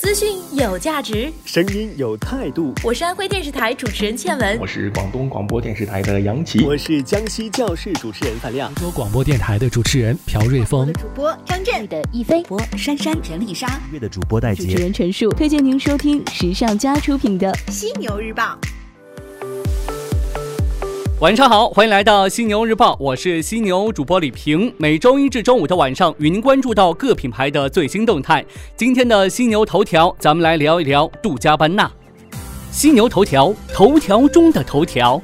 资讯有价值，声音有态度。我是安徽电视台主持人倩文，我是广东广播电视台的杨琪，我是江西教室主持人范亮，州广播电台的主持人朴瑞峰，主播张震。的一飞播珊珊陈丽莎，乐的主播戴杰，主持人陈述，推荐您收听时尚家出品的《犀牛日报》。晚上好，欢迎来到犀牛日报，我是犀牛主播李平。每周一至周五的晚上，与您关注到各品牌的最新动态。今天的犀牛头条，咱们来聊一聊杜嘉班纳。犀牛头条，头条中的头条。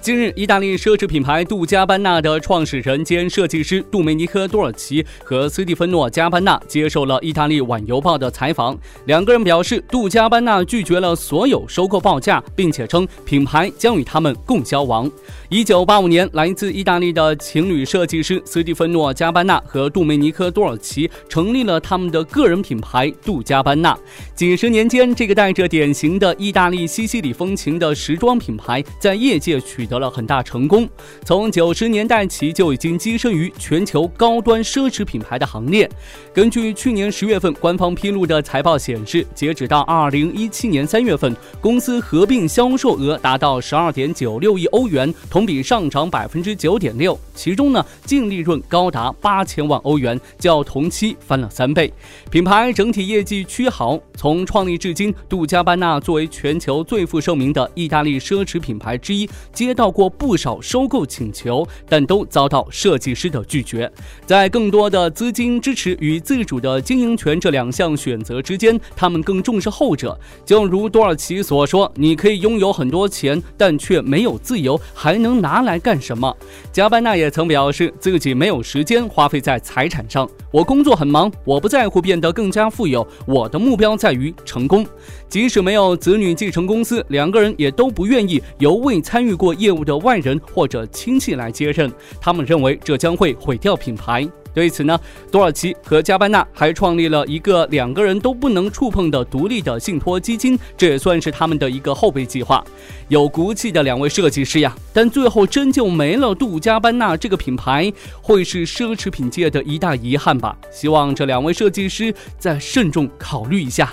近日，意大利奢侈品牌杜嘉班纳的创始人兼设计师杜梅尼科·多尔奇和斯蒂芬诺·加班纳接受了意大利晚邮报的采访。两个人表示，杜嘉班纳拒绝了所有收购报价，并且称品牌将与他们共消亡。一九八五年，来自意大利的情侣设计师斯蒂芬诺·加班纳和杜梅尼科·多尔奇成立了他们的个人品牌杜嘉班纳。几十年间，这个带着典型的意大利西西里风情的时装品牌在业界取得了很大成功。从九十年代起就已经跻身于全球高端奢侈品牌的行列。根据去年十月份官方披露的财报显示，截止到二零一七年三月份，公司合并销售额达到十二点九六亿欧元，同比上涨百分之九点六。其中呢，净利润高达八千万欧元，较同期翻了三倍。品牌整体业绩趋好。从创立至今，杜嘉班纳作为全球最负盛名的意大利奢侈品牌之一，接到过不少收购请求，但都遭到设计师的拒绝。在更多的资金支持与自主的经营权这两项选择之间，他们更重视后者。就如多尔奇所说：“你可以拥有很多钱，但却没有自由，还能拿来干什么？”加班纳也曾表示自己没有时间花费在财产上。我工作很忙，我不在乎变得更加富有。我的目标在于成功。即使没有子女继承公司，两个人也都不愿意由未参与过业业务的外人或者亲戚来接任。他们认为这将会毁掉品牌。对此呢，多尔奇和加班纳还创立了一个两个人都不能触碰的独立的信托基金，这也算是他们的一个后备计划。有骨气的两位设计师呀，但最后真就没了杜嘉班纳这个品牌，会是奢侈品界的一大遗憾吧？希望这两位设计师再慎重考虑一下。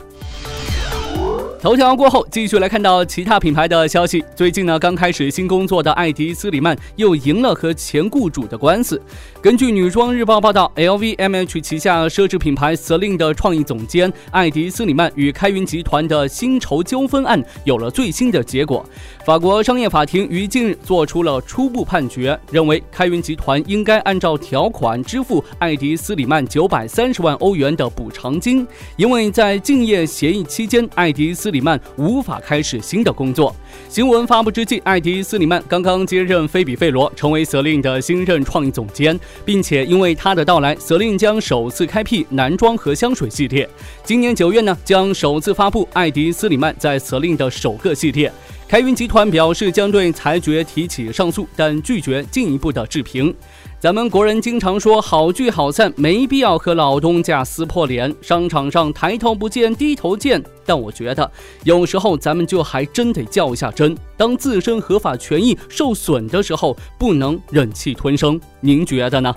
头条过后，继续来看到其他品牌的消息。最近呢，刚开始新工作的艾迪斯里曼又赢了和前雇主的官司。根据女装日报报道，LVMH 旗下奢侈品牌 Celine 的创意总监艾迪斯里曼与开云集团的薪酬纠纷案有了最新的结果。法国商业法庭于近日做出了初步判决，认为开云集团应该按照条款支付艾迪斯里曼九百三十万欧元的补偿金，因为在竞业协议期间，艾迪斯里曼无法开始新的工作。新闻发布之际，艾迪斯里曼刚刚接任菲比费罗，成为 Celine 的新任创意总监，并且因为他的到来，Celine 将首次开辟男装和香水系列。今年九月呢，将首次发布艾迪斯里曼在 Celine 的首个系列。开云集团表示将对裁决提起上诉，但拒绝进一步的置评。咱们国人经常说好聚好散，没必要和老东家撕破脸。商场上抬头不见低头见，但我觉得有时候咱们就还真得较一下真。当自身合法权益受损的时候，不能忍气吞声。您觉得呢？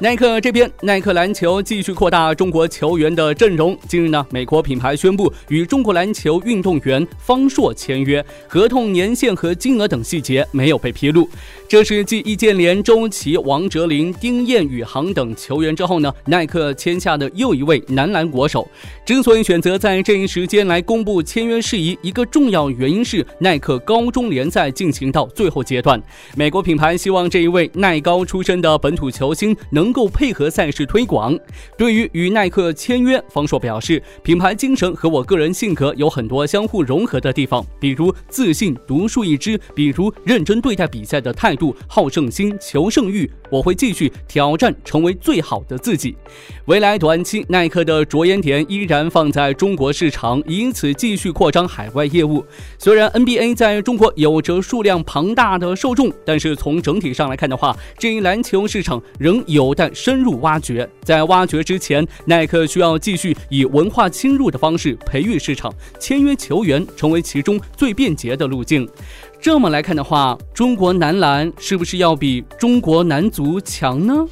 耐克这边，耐克篮球继续扩大中国球员的阵容。近日呢，美国品牌宣布与中国篮球运动员方硕签约，合同年限和金额等细节没有被披露。这是继易建联、周琦、王哲林、丁彦雨航等球员之后呢，耐克签下的又一位男篮国手。之所以选择在这一时间来公布签约事宜，一个重要原因是耐克高中联赛进行到最后阶段，美国品牌希望这一位耐高出身的本土球星能能。够配合赛事推广。对于与耐克签约，方硕表示，品牌精神和我个人性格有很多相互融合的地方，比如自信、独树一帜，比如认真对待比赛的态度、好胜心、求胜欲。我会继续挑战，成为最好的自己。未来短期，耐克的着眼点依然放在中国市场，以此继续扩张海外业务。虽然 NBA 在中国有着数量庞大的受众，但是从整体上来看的话，这一篮球市场仍有。但深入挖掘。在挖掘之前，耐克需要继续以文化侵入的方式培育市场，签约球员成为其中最便捷的路径。这么来看的话，中国男篮是不是要比中国男足强呢？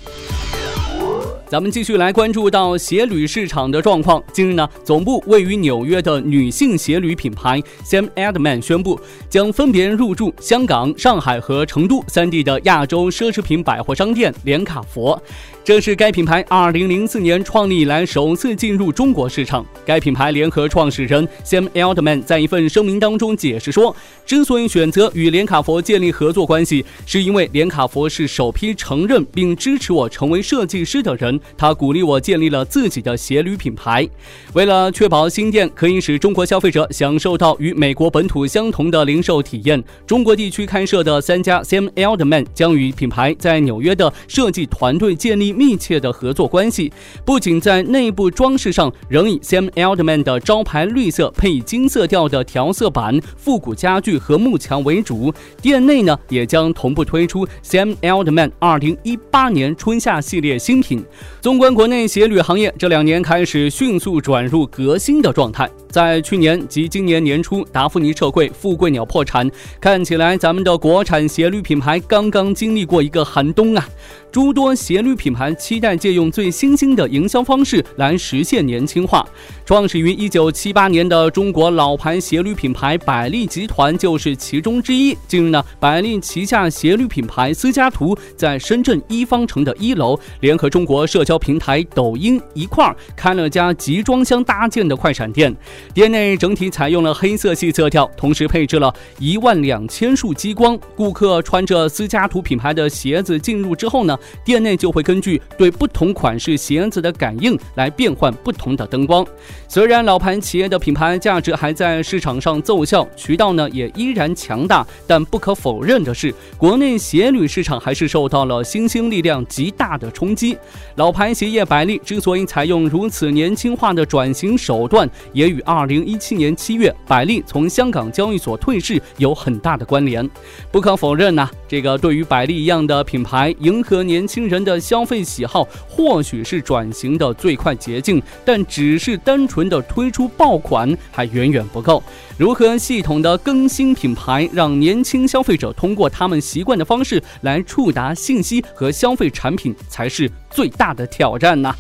咱们继续来关注到鞋履市场的状况。近日呢，总部位于纽约的女性鞋履品牌 Sam Edelman 宣布，将分别入驻香港、上海和成都三地的亚洲奢侈品百货商店连卡佛。这是该品牌2004年创立以来首次进入中国市场。该品牌联合创始人 Sam Edelman 在一份声明当中解释说，之所以选择与连卡佛建立合作关系，是因为连卡佛是首批承认并支持我成为设计师的人。他鼓励我建立了自己的鞋履品牌。为了确保新店可以使中国消费者享受到与美国本土相同的零售体验，中国地区开设的三家 Sam Edelman 将与品牌在纽约的设计团队建立。密切的合作关系，不仅在内部装饰上仍以 Sam Edelman 的招牌绿色配以金色调的调色板、复古家具和幕墙为主，店内呢也将同步推出 Sam Edelman 2018年春夏系列新品。纵观国内鞋履行业，这两年开始迅速转入革新的状态。在去年及今年年初，达芙妮撤柜，富贵鸟破产，看起来咱们的国产鞋履品牌刚刚经历过一个寒冬啊。诸多鞋履品牌期待借用最新兴的营销方式来实现年轻化。创始于一九七八年的中国老牌鞋履品牌百利集团就是其中之一。近日呢，百利旗下鞋履品牌思加图在深圳一方城的一楼，联合中国设社交平台抖音一块儿开了家集装箱搭建的快闪店。店内整体采用了黑色系色调，同时配置了一万两千束激光。顾客穿着思加图品牌的鞋子进入之后呢？店内就会根据对不同款式鞋子的感应来变换不同的灯光。虽然老牌企业的品牌价值还在市场上奏效，渠道呢也依然强大，但不可否认的是，国内鞋履市场还是受到了新兴力量极大的冲击。老牌鞋业百利之所以采用如此年轻化的转型手段，也与2017年7月百利从香港交易所退市有很大的关联。不可否认呐，这个对于百利一样的品牌，迎合年轻人的消费喜好，或许是转型的最快捷径，但只是单纯的推出爆款还远远不够。如何系统的更新品牌，让年轻消费者通过他们习惯的方式来触达信息和消费产品，才是最大的挑战呢？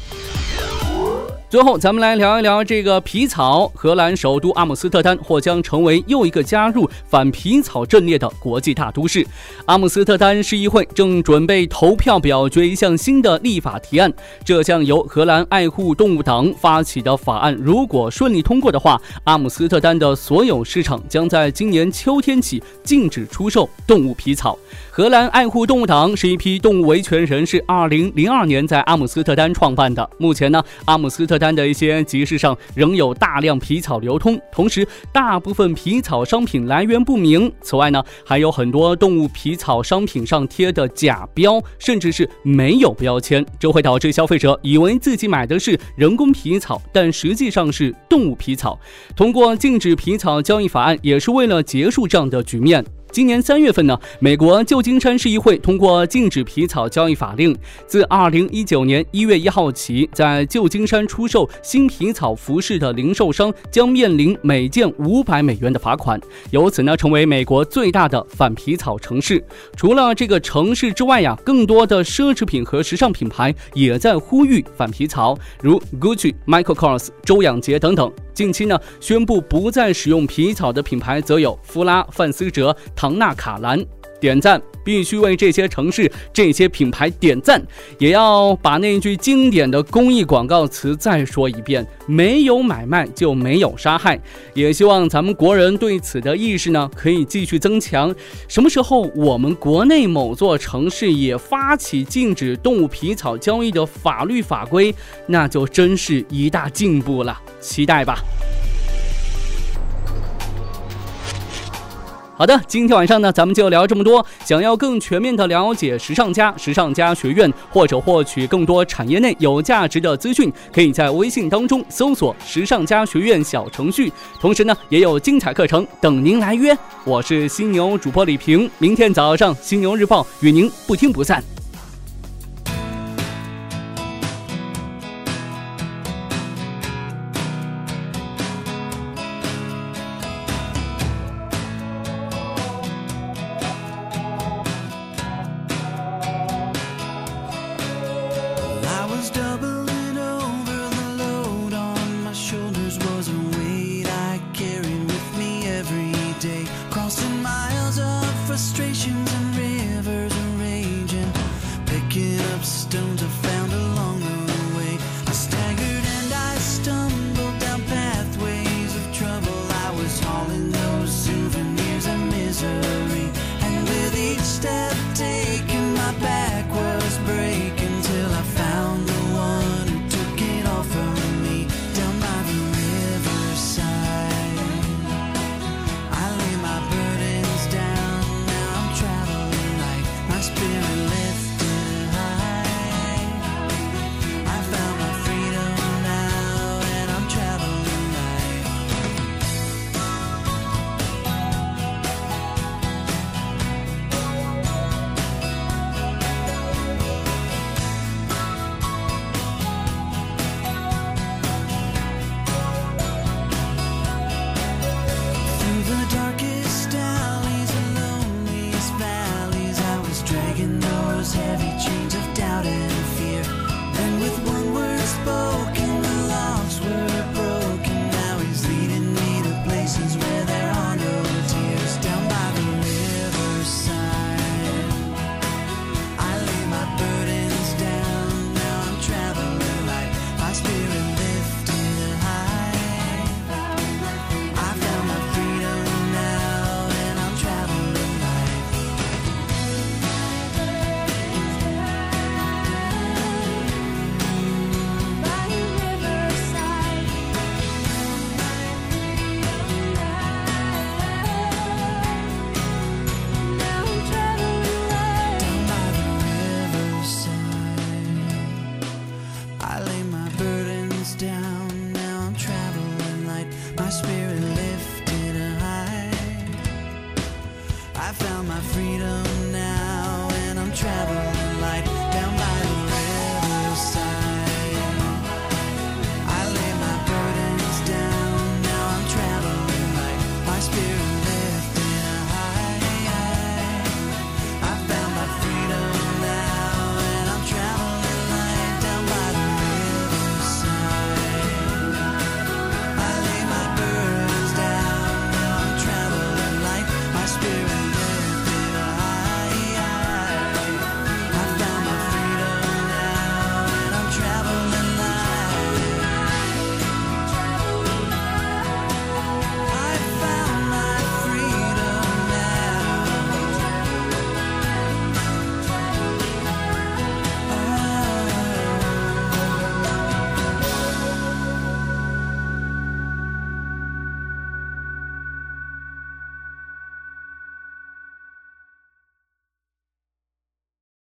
最后，咱们来聊一聊这个皮草。荷兰首都阿姆斯特丹或将成为又一个加入反皮草阵列的国际大都市。阿姆斯特丹市议会正准备投票表决一项新的立法提案。这项由荷兰爱护动物党发起的法案，如果顺利通过的话，阿姆斯特丹的所有市场将在今年秋天起禁止出售动物皮草。荷兰爱护动物党是一批动物维权人士，二零零二年在阿姆斯特丹创办的。目前呢，阿姆斯特单的一些集市上仍有大量皮草流通，同时大部分皮草商品来源不明。此外呢，还有很多动物皮草商品上贴的假标，甚至是没有标签，这会导致消费者以为自己买的是人工皮草，但实际上是动物皮草。通过禁止皮草交易法案，也是为了结束这样的局面。今年三月份呢，美国旧金山市议会通过禁止皮草交易法令，自二零一九年一月一号起，在旧金山出售新皮草服饰的零售商将面临每件五百美元的罚款，由此呢成为美国最大的反皮草城市。除了这个城市之外呀，更多的奢侈品和时尚品牌也在呼吁反皮草，如 Gucci、Michael Kors、周养杰等等。近期呢，宣布不再使用皮草的品牌则有芙拉、范思哲、唐纳卡兰。点赞，必须为这些城市、这些品牌点赞，也要把那句经典的公益广告词再说一遍：没有买卖就没有杀害。也希望咱们国人对此的意识呢，可以继续增强。什么时候我们国内某座城市也发起禁止动物皮草交易的法律法规，那就真是一大进步了。期待吧。好的，今天晚上呢，咱们就聊这么多。想要更全面的了解时尚家、时尚家学院，或者获取更多产业内有价值的资讯，可以在微信当中搜索“时尚家学院”小程序。同时呢，也有精彩课程等您来约。我是犀牛主播李平，明天早上《犀牛日报》与您不听不散。used up